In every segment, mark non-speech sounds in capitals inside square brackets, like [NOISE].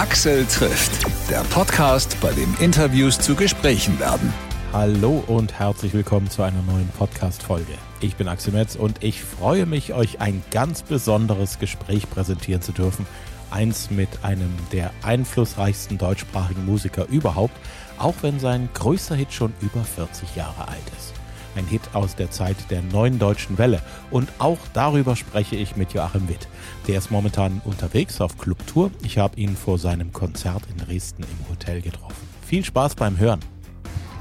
Axel trifft, der Podcast, bei dem Interviews zu Gesprächen werden. Hallo und herzlich willkommen zu einer neuen Podcast-Folge. Ich bin Axel Metz und ich freue mich, euch ein ganz besonderes Gespräch präsentieren zu dürfen. Eins mit einem der einflussreichsten deutschsprachigen Musiker überhaupt, auch wenn sein größter Hit schon über 40 Jahre alt ist. Ein Hit aus der Zeit der neuen deutschen Welle. Und auch darüber spreche ich mit Joachim Witt. Der ist momentan unterwegs auf Clubtour. Ich habe ihn vor seinem Konzert in Dresden im Hotel getroffen. Viel Spaß beim Hören.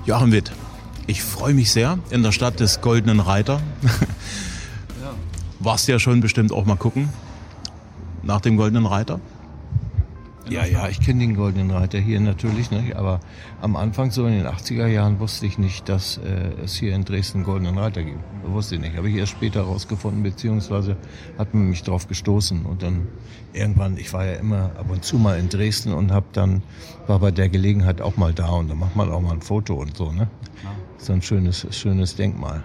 Joachim Witt, ich freue mich sehr in der Stadt des Goldenen Reiter. [LAUGHS] Warst ja schon bestimmt auch mal gucken nach dem Goldenen Reiter? Ja, ja, ich kenne den Goldenen Reiter hier natürlich, ne? aber am Anfang, so in den 80er Jahren, wusste ich nicht, dass äh, es hier in Dresden einen Goldenen Reiter gibt. Wusste ich nicht. Habe ich erst später herausgefunden, beziehungsweise hat man mich drauf gestoßen. Und dann irgendwann, ich war ja immer ab und zu mal in Dresden und hab dann, war bei der Gelegenheit auch mal da und dann macht man auch mal ein Foto und so. Ne? So ein schönes, schönes Denkmal.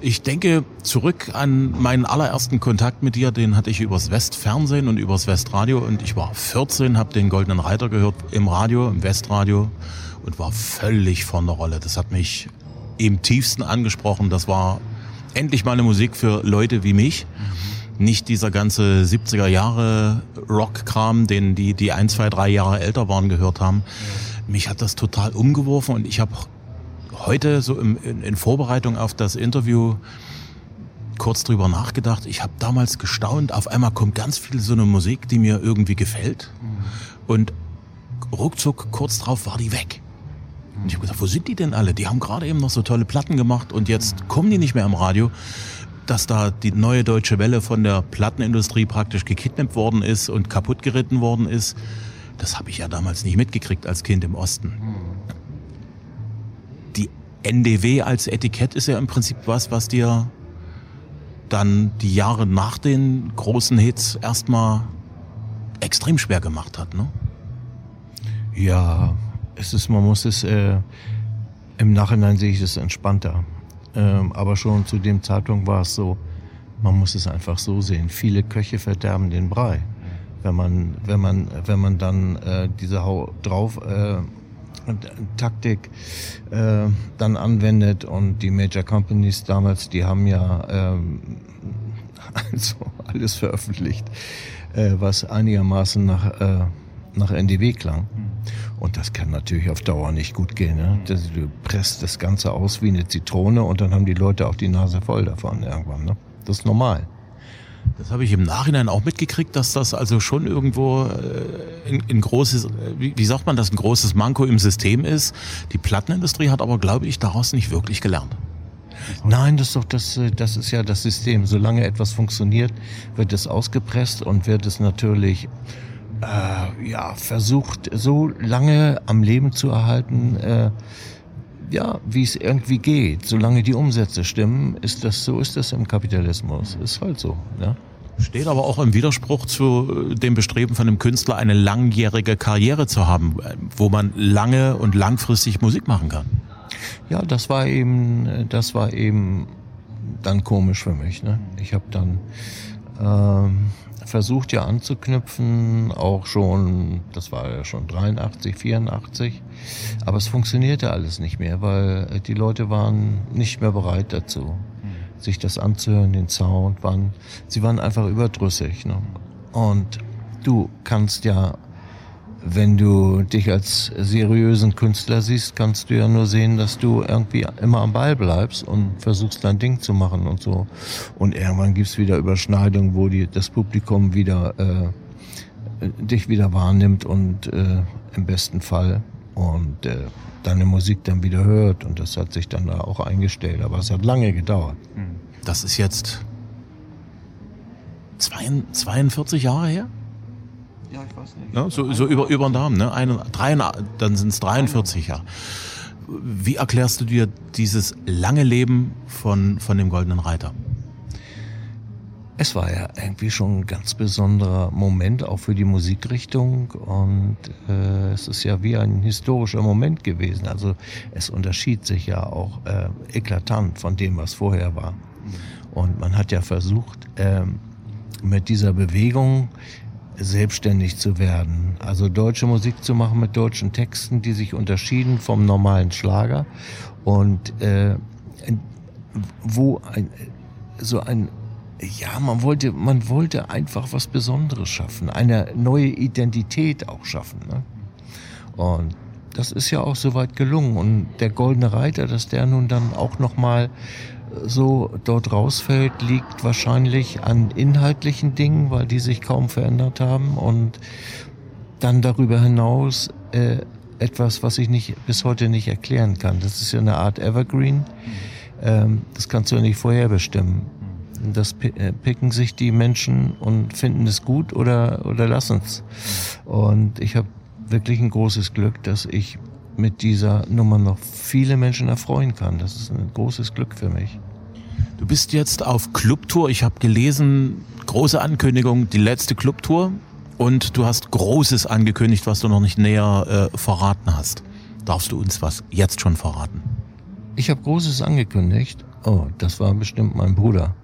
Ich denke zurück an meinen allerersten Kontakt mit dir, den hatte ich übers Westfernsehen und übers Westradio und ich war 14, habe den Goldenen Reiter gehört im Radio, im Westradio und war völlig von der Rolle. Das hat mich im tiefsten angesprochen. Das war endlich mal eine Musik für Leute wie mich. Nicht dieser ganze 70er Jahre Rock-Kram, den die, die ein, zwei, drei Jahre älter waren, gehört haben. Mich hat das total umgeworfen und ich habe heute so im, in, in Vorbereitung auf das Interview kurz drüber nachgedacht. Ich habe damals gestaunt, auf einmal kommt ganz viel so eine Musik, die mir irgendwie gefällt. Und ruckzuck, kurz drauf war die weg. Und ich habe gedacht, wo sind die denn alle? Die haben gerade eben noch so tolle Platten gemacht und jetzt kommen die nicht mehr im Radio. Dass da die neue deutsche Welle von der Plattenindustrie praktisch gekidnappt worden ist und kaputt geritten worden ist, das habe ich ja damals nicht mitgekriegt als Kind im Osten. NDW als Etikett ist ja im Prinzip was, was dir dann die Jahre nach den großen Hits erstmal extrem schwer gemacht hat, ne? Ja, es ist, man muss es, äh, im Nachhinein sehe ich es entspannter. Ähm, aber schon zu dem Zeitpunkt war es so, man muss es einfach so sehen. Viele Köche verderben den Brei. Wenn man, wenn man, wenn man dann äh, diese Hau drauf äh, Taktik äh, dann anwendet und die Major Companies damals, die haben ja ähm, [LAUGHS] also alles veröffentlicht, äh, was einigermaßen nach, äh, nach NDW klang. Und das kann natürlich auf Dauer nicht gut gehen. Ne? Du presst das Ganze aus wie eine Zitrone und dann haben die Leute auch die Nase voll davon irgendwann. Ne? Das ist normal. Das habe ich im Nachhinein auch mitgekriegt, dass das also schon irgendwo äh, ein, großes, wie, wie sagt man das, ein großes Manko im System ist. Die Plattenindustrie hat aber, glaube ich, daraus nicht wirklich gelernt. Nein, das ist doch das, äh, das ist ja das System. Solange etwas funktioniert, wird es ausgepresst und wird es natürlich äh, ja versucht, so lange am Leben zu erhalten. Äh, ja, wie es irgendwie geht. Solange die Umsätze stimmen, ist das so ist das im Kapitalismus. Ist halt so. Ja. Steht aber auch im Widerspruch zu äh, dem Bestreben von einem Künstler, eine langjährige Karriere zu haben, äh, wo man lange und langfristig Musik machen kann. Ja, das war eben, das war eben dann komisch für mich. Ne? Ich habe dann ähm, versucht ja anzuknüpfen, auch schon, das war ja schon 83, 84, aber es funktionierte alles nicht mehr, weil die Leute waren nicht mehr bereit dazu, sich das anzuhören, den Sound, waren, sie waren einfach überdrüssig. Ne? Und du kannst ja wenn du dich als seriösen Künstler siehst, kannst du ja nur sehen, dass du irgendwie immer am Ball bleibst und versuchst dein Ding zu machen und so. Und irgendwann gibt's wieder Überschneidungen, wo die, das Publikum wieder äh, dich wieder wahrnimmt und äh, im besten Fall und äh, deine Musik dann wieder hört. Und das hat sich dann da auch eingestellt. Aber es hat lange gedauert. Das ist jetzt 42 Jahre her? Ja, ich weiß nicht. Ja, so, so über, über den Daumen, ne? Eine, drei, dann sind es 43 Jahre. Wie erklärst du dir dieses lange Leben von, von dem Goldenen Reiter? Es war ja irgendwie schon ein ganz besonderer Moment, auch für die Musikrichtung. Und äh, es ist ja wie ein historischer Moment gewesen. Also es unterschied sich ja auch äh, eklatant von dem, was vorher war. Und man hat ja versucht, äh, mit dieser Bewegung selbstständig zu werden. Also deutsche Musik zu machen mit deutschen Texten, die sich unterschieden vom normalen Schlager und äh, wo ein, so ein ja, man wollte, man wollte einfach was Besonderes schaffen, eine neue Identität auch schaffen. Ne? Und das ist ja auch soweit gelungen. Und der Goldene Reiter, dass der nun dann auch nochmal so dort rausfällt, liegt wahrscheinlich an inhaltlichen Dingen, weil die sich kaum verändert haben. Und dann darüber hinaus äh, etwas, was ich nicht, bis heute nicht erklären kann. Das ist ja eine Art Evergreen. Ähm, das kannst du ja nicht vorherbestimmen. Das äh, picken sich die Menschen und finden es gut oder, oder lassen es. Und ich habe wirklich ein großes Glück, dass ich mit dieser Nummer noch viele Menschen erfreuen kann. Das ist ein großes Glück für mich. Du bist jetzt auf Clubtour. Ich habe gelesen, große Ankündigung, die letzte Clubtour. Und du hast Großes angekündigt, was du noch nicht näher äh, verraten hast. Darfst du uns was jetzt schon verraten? Ich habe Großes angekündigt. Oh, das war bestimmt mein Bruder.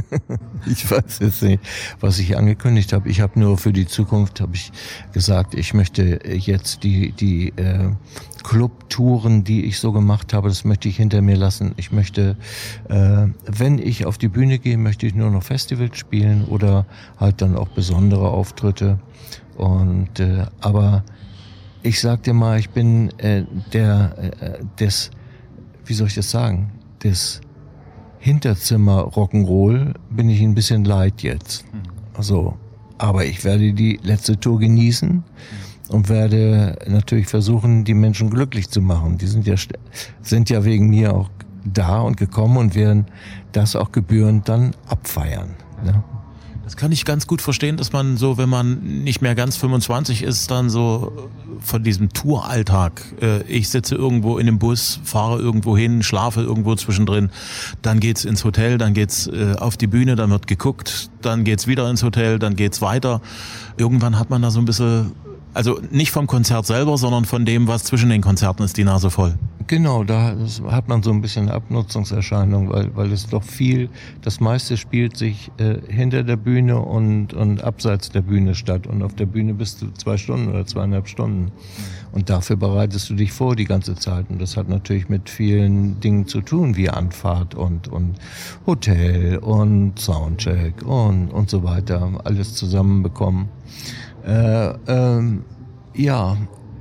[LAUGHS] ich weiß jetzt nicht, was ich angekündigt habe. Ich habe nur für die Zukunft habe ich gesagt, ich möchte jetzt die die äh, Clubtouren, die ich so gemacht habe, das möchte ich hinter mir lassen. Ich möchte, äh, wenn ich auf die Bühne gehe, möchte ich nur noch Festivals spielen oder halt dann auch besondere Auftritte. Und äh, aber ich sag dir mal, ich bin äh, der äh, des, wie soll ich das sagen, des Hinterzimmer Rock'n'Roll bin ich ein bisschen leid jetzt. Also, aber ich werde die letzte Tour genießen und werde natürlich versuchen, die Menschen glücklich zu machen. Die sind ja, sind ja wegen mir auch da und gekommen und werden das auch gebührend dann abfeiern. Ne? Das kann ich ganz gut verstehen, dass man so, wenn man nicht mehr ganz 25 ist, dann so von diesem Touralltag, äh, ich sitze irgendwo in einem Bus, fahre irgendwo hin, schlafe irgendwo zwischendrin, dann geht's ins Hotel, dann geht's äh, auf die Bühne, dann wird geguckt, dann geht's wieder ins Hotel, dann geht's weiter. Irgendwann hat man da so ein bisschen also nicht vom Konzert selber, sondern von dem, was zwischen den Konzerten ist, die Nase voll. Genau, da hat man so ein bisschen Abnutzungserscheinung, weil, weil es doch viel, das meiste spielt sich äh, hinter der Bühne und, und abseits der Bühne statt. Und auf der Bühne bist du zwei Stunden oder zweieinhalb Stunden. Und dafür bereitest du dich vor die ganze Zeit. Und das hat natürlich mit vielen Dingen zu tun, wie Anfahrt und, und Hotel und Soundcheck und, und so weiter. Alles zusammenbekommen. Äh, ähm, ja,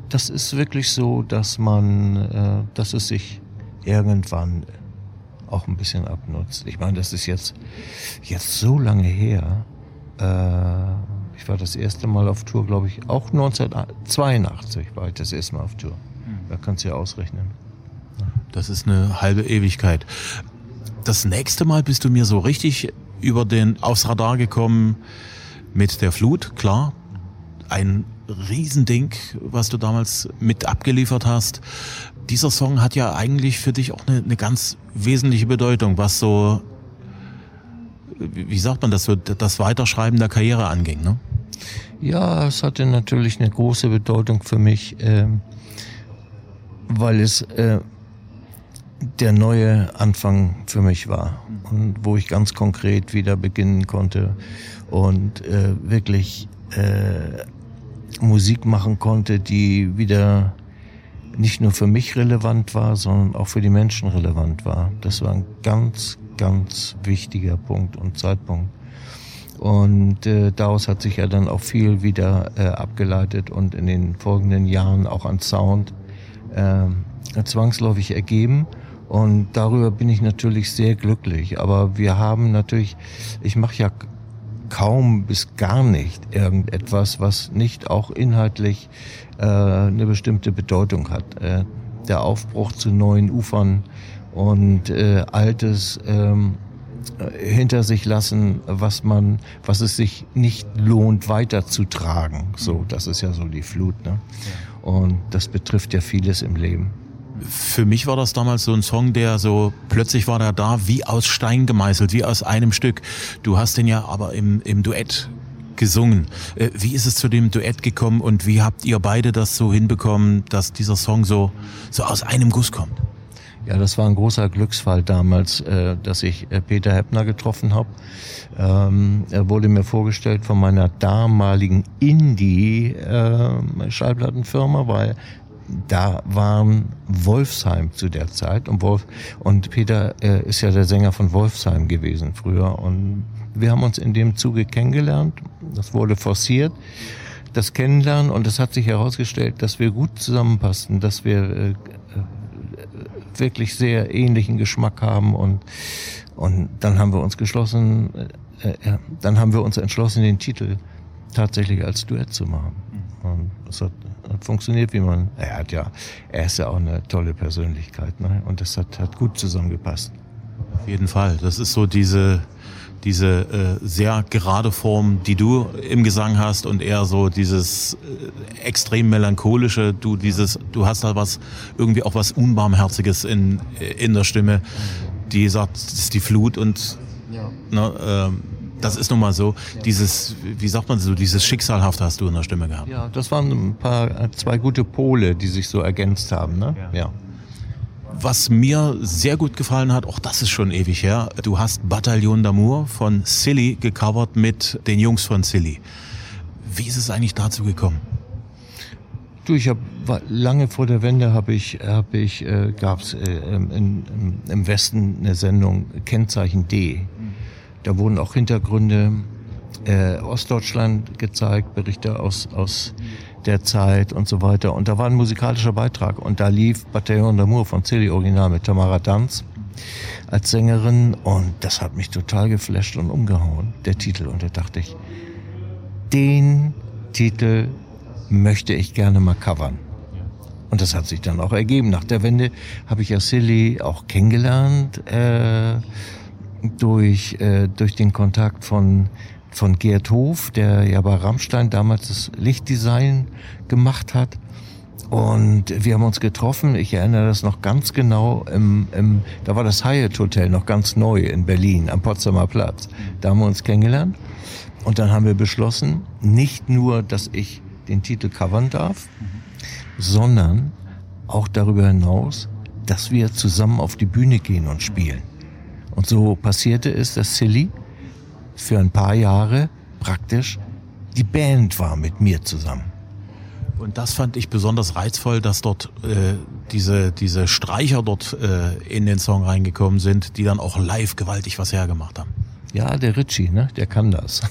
das ist wirklich so, dass man, äh, dass es sich irgendwann auch ein bisschen abnutzt. Ich meine, das ist jetzt, jetzt so lange her. Äh, ich war das erste Mal auf Tour, glaube ich, auch 1982 war ich das erste Mal auf Tour. Hm. Da kannst du ja ausrechnen. Das ist eine halbe Ewigkeit. Das nächste Mal bist du mir so richtig über den aufs Radar gekommen mit der Flut, klar, ein Riesending, was du damals mit abgeliefert hast. Dieser Song hat ja eigentlich für dich auch eine, eine ganz wesentliche Bedeutung, was so, wie sagt man das so, das Weiterschreiben der Karriere anging, ne? Ja, es hatte natürlich eine große Bedeutung für mich, äh, weil es äh, der neue Anfang für mich war und wo ich ganz konkret wieder beginnen konnte und äh, wirklich äh, Musik machen konnte, die wieder nicht nur für mich relevant war, sondern auch für die Menschen relevant war. Das war ein ganz, ganz wichtiger Punkt und Zeitpunkt. Und äh, daraus hat sich ja dann auch viel wieder äh, abgeleitet und in den folgenden Jahren auch an Sound äh, zwangsläufig ergeben. Und darüber bin ich natürlich sehr glücklich. Aber wir haben natürlich, ich mache ja kaum bis gar nicht irgendetwas, was nicht auch inhaltlich äh, eine bestimmte Bedeutung hat. Äh, der Aufbruch zu neuen Ufern und äh, Altes ähm, hinter sich lassen, was man, was es sich nicht lohnt, weiterzutragen. So, das ist ja so die Flut. Ne? Und das betrifft ja vieles im Leben für mich war das damals so ein Song, der so plötzlich war der da wie aus Stein gemeißelt, wie aus einem Stück. Du hast den ja aber im, im Duett gesungen. Äh, wie ist es zu dem Duett gekommen und wie habt ihr beide das so hinbekommen, dass dieser Song so, so aus einem Guss kommt? Ja, das war ein großer Glücksfall damals, äh, dass ich äh, Peter Heppner getroffen habe. Ähm, er wurde mir vorgestellt von meiner damaligen Indie-Schallplattenfirma, weil da waren Wolfsheim zu der Zeit und Wolf und Peter äh, ist ja der Sänger von Wolfsheim gewesen früher und wir haben uns in dem Zuge kennengelernt. Das wurde forciert, das Kennenlernen und es hat sich herausgestellt, dass wir gut zusammenpassen, dass wir äh, äh wirklich sehr ähnlichen Geschmack haben und und dann haben wir uns geschlossen, äh, äh, dann haben wir uns entschlossen, den Titel tatsächlich als Duett zu machen. Und es hat funktioniert, wie man. Er hat ja, er ist ja auch eine tolle Persönlichkeit, ne? Und das hat, hat gut zusammengepasst. Auf jeden Fall. Das ist so diese diese äh, sehr gerade Form, die du im Gesang hast und eher so dieses äh, extrem melancholische, du dieses, du hast da was irgendwie auch was unbarmherziges in in der Stimme, die sagt, das ist die Flut und ja. ne, äh, das ist nun mal so. Dieses, wie sagt man so, dieses Schicksalhaft hast du in der Stimme gehabt. Ja, das waren ein paar, zwei gute Pole, die sich so ergänzt haben, ne? ja. ja. Was mir sehr gut gefallen hat, auch das ist schon ewig her, du hast Bataillon d'Amour von Silly gecovert mit den Jungs von Silly. Wie ist es eigentlich dazu gekommen? Du, ich habe lange vor der Wende habe ich habe ich äh, gab es äh, im, im Westen eine Sendung Kennzeichen D. Da wurden auch Hintergründe äh, Ostdeutschland gezeigt, Berichte aus aus der Zeit und so weiter. Und da war ein musikalischer Beitrag und da lief Bataillon d'Amour von Celi Original mit Tamara Danz als Sängerin und das hat mich total geflasht und umgehauen, der Titel. Und da dachte ich, den Titel möchte ich gerne mal covern. Und das hat sich dann auch ergeben. Nach der Wende habe ich ja Silly auch kennengelernt äh, durch, äh, durch den Kontakt von von Gerd Hof, der ja bei Rammstein damals das Lichtdesign gemacht hat. Und wir haben uns getroffen, ich erinnere das noch ganz genau, im, im, da war das Hyatt Hotel noch ganz neu in Berlin, am Potsdamer Platz. Da haben wir uns kennengelernt. Und dann haben wir beschlossen, nicht nur, dass ich den Titel covern darf, sondern auch darüber hinaus, dass wir zusammen auf die Bühne gehen und spielen. Und so passierte es, dass Silly für ein paar Jahre praktisch die Band war mit mir zusammen. Und das fand ich besonders reizvoll, dass dort äh, diese, diese Streicher dort äh, in den Song reingekommen sind, die dann auch live gewaltig was hergemacht haben. Ja, der Ritchie, ne? Der kann das.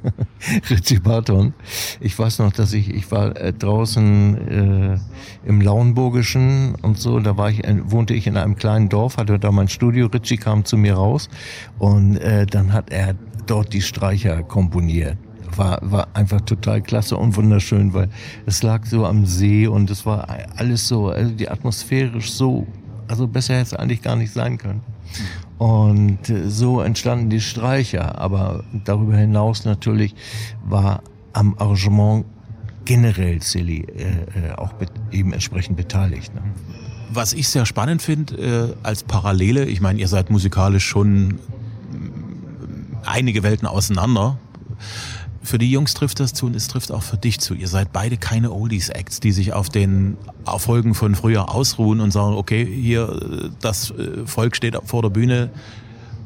[LAUGHS] Ritchie Barton. Ich weiß noch, dass ich, ich war äh, draußen äh, im Lauenburgischen und so, da war ich, äh, wohnte ich in einem kleinen Dorf, hatte da mein Studio. Ritchie kam zu mir raus und äh, dann hat er dort die Streicher komponiert. War, war einfach total klasse und wunderschön, weil es lag so am See und es war alles so, also die atmosphärisch so, also besser hätte es eigentlich gar nicht sein können. Und so entstanden die Streicher, aber darüber hinaus natürlich war am Arrangement generell Silly äh, äh auch eben entsprechend beteiligt. Ne? Was ich sehr spannend finde äh, als Parallele, ich meine, ihr seid musikalisch schon einige Welten auseinander. Für die Jungs trifft das zu und es trifft auch für dich zu. Ihr seid beide keine Oldies-Acts, die sich auf den Erfolgen von früher ausruhen und sagen, okay, hier, das äh, Volk steht vor der Bühne,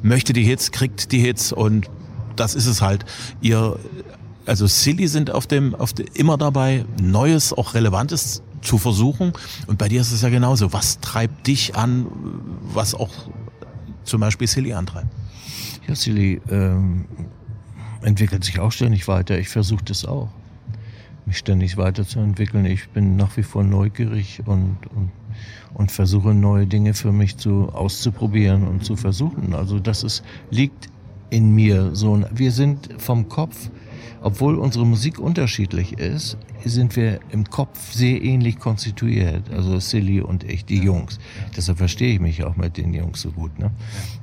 möchte die Hits, kriegt die Hits und das ist es halt. Ihr, also Silly sind auf dem, auf dem, immer dabei, Neues, auch Relevantes zu versuchen. Und bei dir ist es ja genauso. Was treibt dich an, was auch zum Beispiel Silly antreibt? Ja, Silly ähm, entwickelt sich auch ständig weiter. Ich versuche das auch, mich ständig weiterzuentwickeln. Ich bin nach wie vor neugierig und, und, und versuche neue Dinge für mich zu, auszuprobieren und zu versuchen. Also das ist, liegt in mir so. Wir sind vom Kopf, obwohl unsere Musik unterschiedlich ist, sind wir im Kopf sehr ähnlich konstituiert. Also Silly und ich, die Jungs. Deshalb verstehe ich mich auch mit den Jungs so gut. Ne?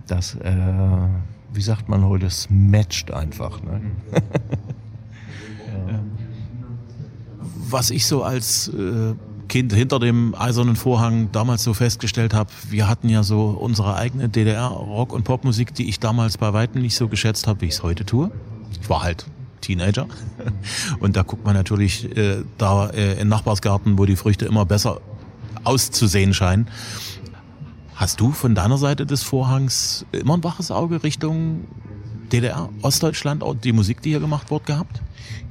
Das, äh, wie sagt man heute, es matcht einfach. Ne? [LAUGHS] ja. Was ich so als äh, Kind hinter dem eisernen Vorhang damals so festgestellt habe, wir hatten ja so unsere eigene DDR-Rock- und Popmusik, die ich damals bei weitem nicht so geschätzt habe, wie ich es heute tue. Ich war halt Teenager. [LAUGHS] Und da guckt man natürlich äh, da äh, in Nachbarsgarten, wo die Früchte immer besser auszusehen scheinen. Hast du von deiner Seite des Vorhangs immer ein waches Auge Richtung DDR, Ostdeutschland, die Musik, die hier gemacht wurde, gehabt?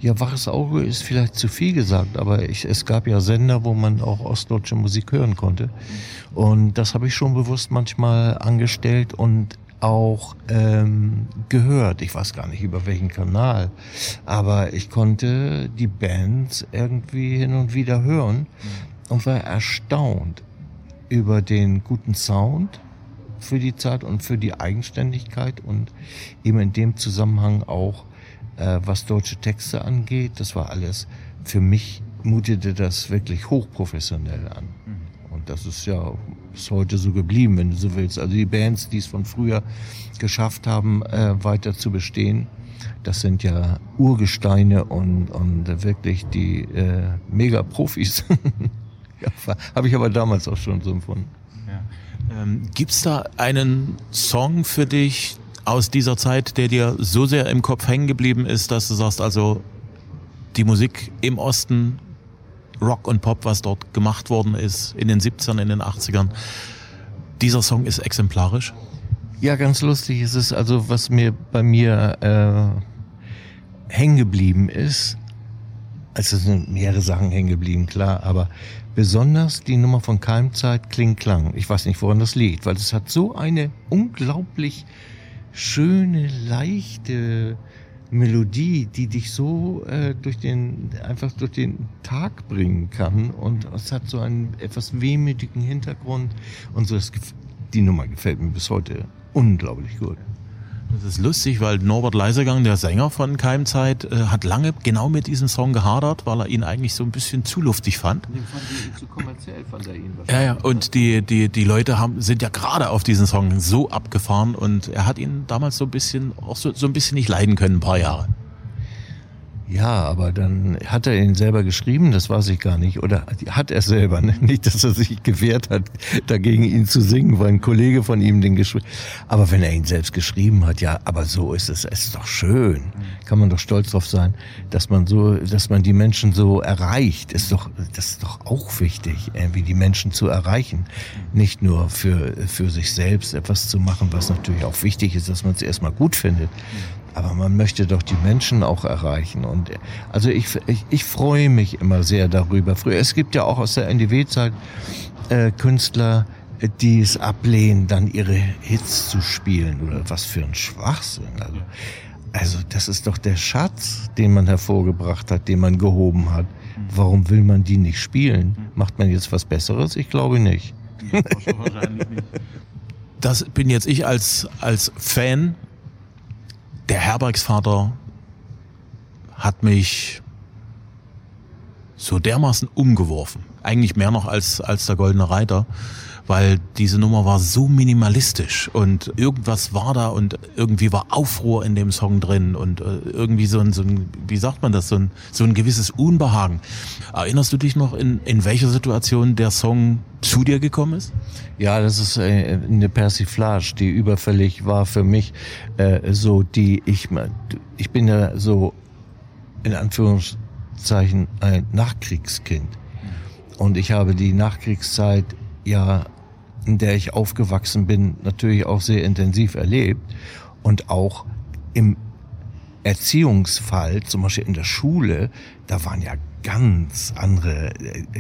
Ja, waches Auge ist vielleicht zu viel gesagt, aber ich, es gab ja Sender, wo man auch ostdeutsche Musik hören konnte. Und das habe ich schon bewusst manchmal angestellt und auch ähm, gehört. Ich weiß gar nicht über welchen Kanal, aber ich konnte die Bands irgendwie hin und wieder hören und war erstaunt über den guten Sound für die Zeit und für die Eigenständigkeit und eben in dem Zusammenhang auch, äh, was deutsche Texte angeht. Das war alles, für mich mutete das wirklich hochprofessionell an. Mhm. Und das ist ja bis heute so geblieben, wenn du so willst. Also die Bands, die es von früher geschafft haben, äh, weiter zu bestehen, das sind ja Urgesteine und, und wirklich die äh, Mega-Profis. [LAUGHS] [LAUGHS] ja, Habe ich aber damals auch schon so empfunden. Ja. Ähm, Gibt es da einen Song für dich aus dieser Zeit, der dir so sehr im Kopf hängen geblieben ist, dass du sagst, also die Musik im Osten Rock und Pop, was dort gemacht worden ist in den 70ern, in den 80ern. Dieser Song ist exemplarisch. Ja, ganz lustig ist es, also was mir bei mir äh, hängen geblieben ist, also sind mehrere Sachen hängen geblieben, klar, aber besonders die Nummer von Keimzeit Kling Klang. Ich weiß nicht, woran das liegt, weil es hat so eine unglaublich schöne, leichte Melodie, die dich so äh, durch den einfach durch den Tag bringen kann und es hat so einen etwas wehmütigen Hintergrund und so das, die Nummer gefällt mir bis heute unglaublich gut. Das ist lustig, weil Norbert Leisegang, der Sänger von Keimzeit, äh, hat lange genau mit diesem Song gehadert, weil er ihn eigentlich so ein bisschen zu luftig fand. Den fand ich zu kommerziell, fand er ihn Ja, ja, und die, die, die Leute haben, sind ja gerade auf diesen Song so abgefahren und er hat ihn damals so ein bisschen, auch so, so ein bisschen nicht leiden können, ein paar Jahre. Ja, aber dann hat er ihn selber geschrieben, das weiß ich gar nicht. Oder hat er selber, ne? [LAUGHS] nicht, dass er sich gewehrt hat, dagegen ihn zu singen, weil ein Kollege von ihm den geschrieben Aber wenn er ihn selbst geschrieben hat, ja, aber so ist es, es ist doch schön. Kann man doch stolz drauf sein, dass man so, dass man die Menschen so erreicht. Ist doch, das ist doch auch wichtig, irgendwie die Menschen zu erreichen. Nicht nur für, für sich selbst etwas zu machen, was natürlich auch wichtig ist, dass man es erstmal gut findet. Aber man möchte doch die Menschen auch erreichen. Und also ich, ich, ich freue mich immer sehr darüber. Früher, es gibt ja auch aus der NDW-Zeit äh, Künstler, die es ablehnen, dann ihre Hits zu spielen. Oder was für ein Schwachsinn. Also, also das ist doch der Schatz, den man hervorgebracht hat, den man gehoben hat. Warum will man die nicht spielen? Macht man jetzt was Besseres? Ich glaube nicht. Das bin jetzt ich als, als Fan der Herbergsvater hat mich so dermaßen umgeworfen. Eigentlich mehr noch als, als der Goldene Reiter, weil diese Nummer war so minimalistisch und irgendwas war da und irgendwie war Aufruhr in dem Song drin und äh, irgendwie so ein, so ein, wie sagt man das, so ein, so ein gewisses Unbehagen. Erinnerst du dich noch, in, in welcher Situation der Song zu dir gekommen ist? Ja, das ist äh, eine Persiflage, die überfällig war für mich. Äh, so die ich, ich bin ja so in Anführungszeichen ein Nachkriegskind. Und ich habe die Nachkriegszeit ja, in der ich aufgewachsen bin, natürlich auch sehr intensiv erlebt und auch im Erziehungsfall, zum Beispiel in der Schule, da waren ja ganz andere,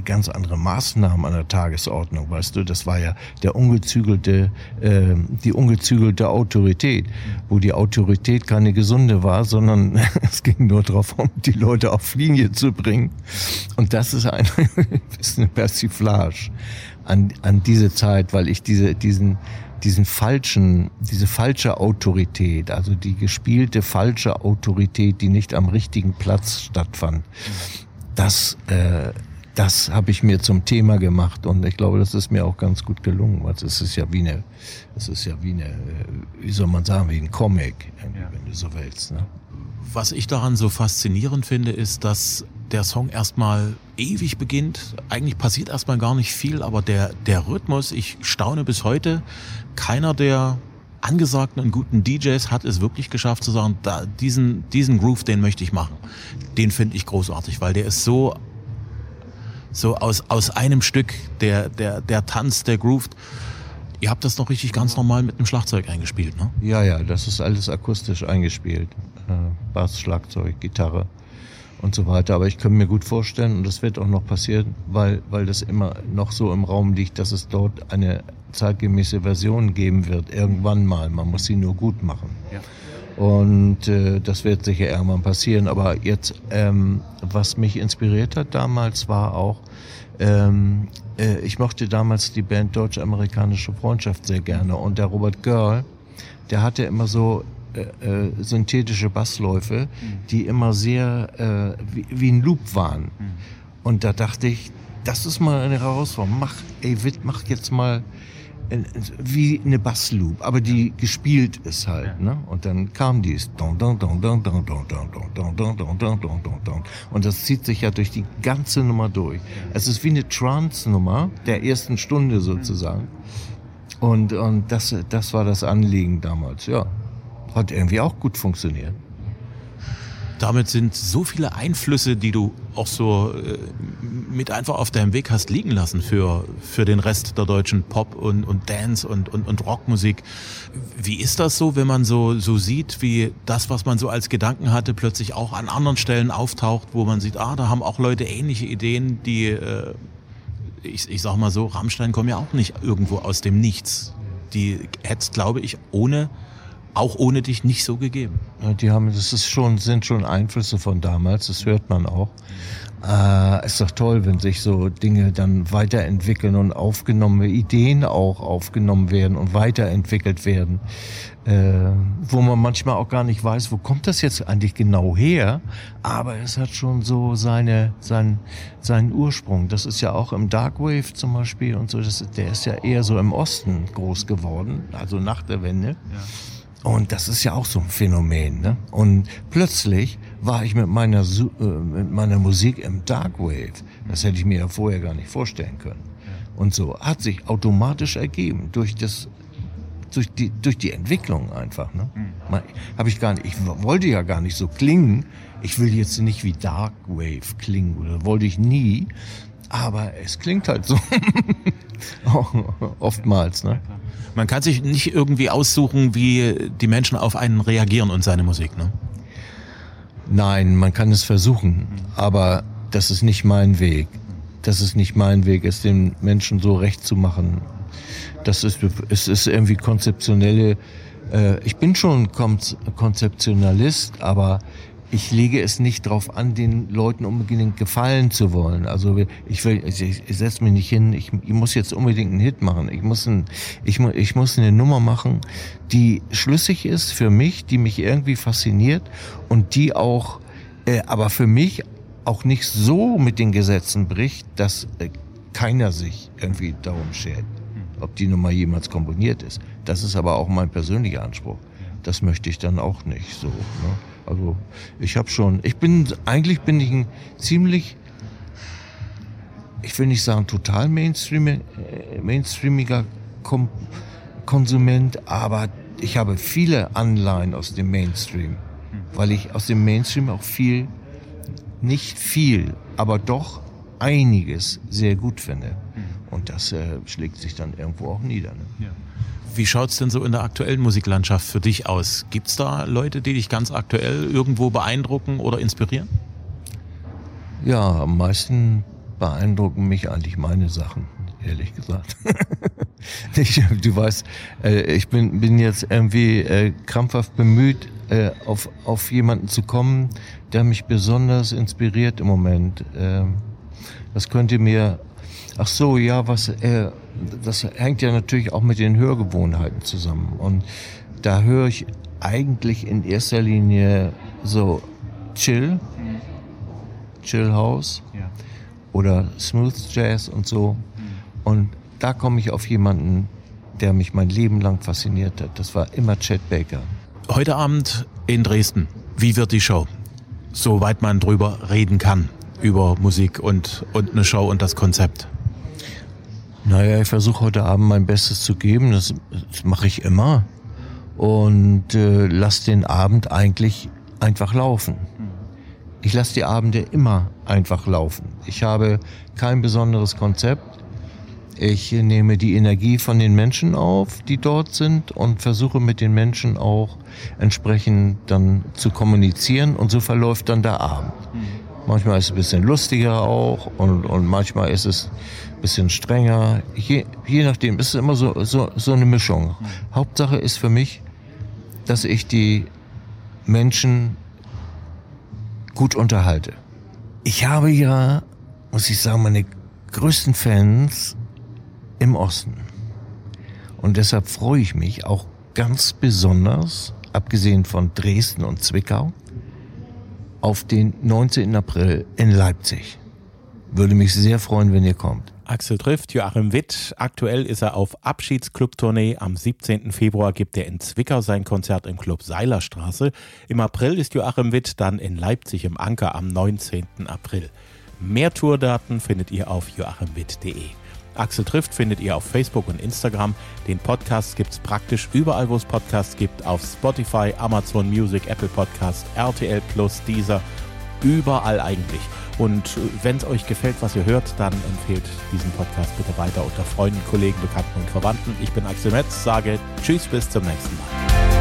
ganz andere Maßnahmen an der Tagesordnung, weißt du. Das war ja der ungezügelte, äh, die ungezügelte Autorität, wo die Autorität keine gesunde war, sondern [LAUGHS] es ging nur darum, die Leute auf Linie zu bringen. Und das ist eine, [LAUGHS] ist eine Persiflage an, an diese Zeit, weil ich diese, diesen, diesen falschen, diese falsche Autorität, also die gespielte falsche Autorität, die nicht am richtigen Platz stattfand, das, äh, das habe ich mir zum Thema gemacht und ich glaube, das ist mir auch ganz gut gelungen, weil es ist ja wie eine, es ist ja wie eine, äh, wie soll man sagen, wie ein Comic, ja. wenn du so willst. Ne? Was ich daran so faszinierend finde, ist, dass der Song erstmal ewig beginnt. Eigentlich passiert erstmal gar nicht viel, aber der, der Rhythmus, ich staune bis heute, keiner der angesagten und guten DJs hat es wirklich geschafft zu sagen, da, diesen, diesen Groove, den möchte ich machen. Den finde ich großartig, weil der ist so, so aus, aus einem Stück, der, der, der Tanz, der Groove. Ihr habt das doch richtig ganz normal mit dem Schlagzeug eingespielt, ne? Ja, ja, das ist alles akustisch eingespielt. Äh, Bass, Schlagzeug, Gitarre und so weiter. Aber ich kann mir gut vorstellen, und das wird auch noch passieren, weil, weil das immer noch so im Raum liegt, dass es dort eine zeitgemäße Version geben wird. Irgendwann mal. Man muss sie nur gut machen. Ja. Und äh, das wird sicher irgendwann passieren. Aber jetzt, ähm, was mich inspiriert hat damals, war auch, ähm, äh, ich mochte damals die Band Deutsch-Amerikanische Freundschaft sehr gerne. Und der Robert Girl, der hatte immer so äh, äh, synthetische Bassläufe, mhm. die immer sehr äh, wie, wie, ein Loop waren. Mhm. Und da dachte ich, das ist mal eine Herausforderung. Mach, ey, Witt, mach jetzt mal wie eine Bassloop, aber die gespielt ist halt. Ne? Und dann kam dies. Und das zieht sich ja durch die ganze Nummer durch. Es ist wie eine Trance-Nummer der ersten Stunde sozusagen. Und, und das, das war das Anliegen damals, ja. Hat irgendwie auch gut funktioniert damit sind so viele Einflüsse, die du auch so äh, mit einfach auf deinem Weg hast liegen lassen für, für den Rest der deutschen Pop- und, und Dance- und, und, und Rockmusik. Wie ist das so, wenn man so, so sieht, wie das, was man so als Gedanken hatte, plötzlich auch an anderen Stellen auftaucht, wo man sieht, ah, da haben auch Leute ähnliche Ideen, die, äh, ich, ich sag mal so, Rammstein kommen ja auch nicht irgendwo aus dem Nichts. Die hätte glaube ich, ohne auch ohne dich nicht so gegeben. Ja, die haben, das ist schon, sind schon Einflüsse von damals, das hört man auch. Äh, ist doch toll, wenn sich so Dinge dann weiterentwickeln und aufgenommene Ideen auch aufgenommen werden und weiterentwickelt werden, äh, wo man manchmal auch gar nicht weiß, wo kommt das jetzt eigentlich genau her, aber es hat schon so seine, sein, seinen Ursprung. Das ist ja auch im Darkwave zum Beispiel und so, das, der ist ja eher so im Osten groß geworden, also nach der Wende. Ja. Und das ist ja auch so ein Phänomen. Ne? Und plötzlich war ich mit meiner, äh, mit meiner Musik im Darkwave. Das hätte ich mir ja vorher gar nicht vorstellen können. Und so hat sich automatisch ergeben durch das durch die, durch die Entwicklung einfach. Ne? Mhm. Hab ich gar nicht, ich wollte ja gar nicht so klingen. Ich will jetzt nicht wie Darkwave klingen oder wollte ich nie. Aber es klingt halt so. [LAUGHS] Oftmals, ne? Man kann sich nicht irgendwie aussuchen, wie die Menschen auf einen reagieren und seine Musik, ne? Nein, man kann es versuchen, aber das ist nicht mein Weg. Das ist nicht mein Weg, es den Menschen so recht zu machen. Das ist, es ist irgendwie konzeptionelle, äh, ich bin schon Konzeptionalist, aber ich lege es nicht darauf an, den Leuten unbedingt gefallen zu wollen. Also ich will, ich, ich setze mich nicht hin, ich, ich, muss jetzt unbedingt einen Hit machen. Ich muss, ein, ich, ich muss eine Nummer machen, die schlüssig ist für mich, die mich irgendwie fasziniert und die auch, äh, aber für mich auch nicht so mit den Gesetzen bricht, dass äh, keiner sich irgendwie darum schert, ob die Nummer jemals komponiert ist. Das ist aber auch mein persönlicher Anspruch. Das möchte ich dann auch nicht so. Ne? Also ich habe schon, ich bin, eigentlich bin ich ein ziemlich, ich will nicht sagen total Mainstream, äh, mainstreamiger Kom Konsument, aber ich habe viele Anleihen aus dem Mainstream, weil ich aus dem Mainstream auch viel, nicht viel, aber doch einiges sehr gut finde. Und das äh, schlägt sich dann irgendwo auch nieder. Ne? Ja. Wie schaut's denn so in der aktuellen Musiklandschaft für dich aus? Gibt's da Leute, die dich ganz aktuell irgendwo beeindrucken oder inspirieren? Ja, am meisten beeindrucken mich eigentlich meine Sachen, ehrlich gesagt. [LAUGHS] ich, du weißt, äh, ich bin, bin jetzt irgendwie äh, krampfhaft bemüht, äh, auf, auf jemanden zu kommen, der mich besonders inspiriert im Moment. Ähm, das könnte mir Ach so, ja, was, äh, das hängt ja natürlich auch mit den Hörgewohnheiten zusammen. Und da höre ich eigentlich in erster Linie so Chill, Chill House ja. oder Smooth Jazz und so. Und da komme ich auf jemanden, der mich mein Leben lang fasziniert hat. Das war immer Chet Baker. Heute Abend in Dresden. Wie wird die Show? Soweit man drüber reden kann, über Musik und, und eine Show und das Konzept. Naja, ich versuche heute Abend mein Bestes zu geben. Das, das mache ich immer. Und äh, lass den Abend eigentlich einfach laufen. Ich lasse die Abende immer einfach laufen. Ich habe kein besonderes Konzept. Ich nehme die Energie von den Menschen auf, die dort sind und versuche mit den Menschen auch entsprechend dann zu kommunizieren und so verläuft dann der Abend. Manchmal ist es ein bisschen lustiger auch und, und manchmal ist es ein bisschen strenger. Je, je nachdem, es ist immer so, so, so eine Mischung. Hauptsache ist für mich, dass ich die Menschen gut unterhalte. Ich habe ja, muss ich sagen, meine größten Fans im Osten. Und deshalb freue ich mich auch ganz besonders, abgesehen von Dresden und Zwickau, auf den 19. April in Leipzig. Würde mich sehr freuen, wenn ihr kommt. Axel trifft Joachim Witt. Aktuell ist er auf Abschiedsclub-Tournee. Am 17. Februar gibt er in Zwickau sein Konzert im Club Seilerstraße. Im April ist Joachim Witt dann in Leipzig im Anker am 19. April. Mehr Tourdaten findet ihr auf joachimwitt.de. Axel trifft findet ihr auf Facebook und Instagram. Den Podcast gibt es praktisch überall, wo es Podcasts gibt. Auf Spotify, Amazon Music, Apple Podcast, RTL Plus, Deezer, überall eigentlich. Und wenn es euch gefällt, was ihr hört, dann empfehlt diesen Podcast bitte weiter unter Freunden, Kollegen, Bekannten und Verwandten. Ich bin Axel Metz, sage Tschüss, bis zum nächsten Mal.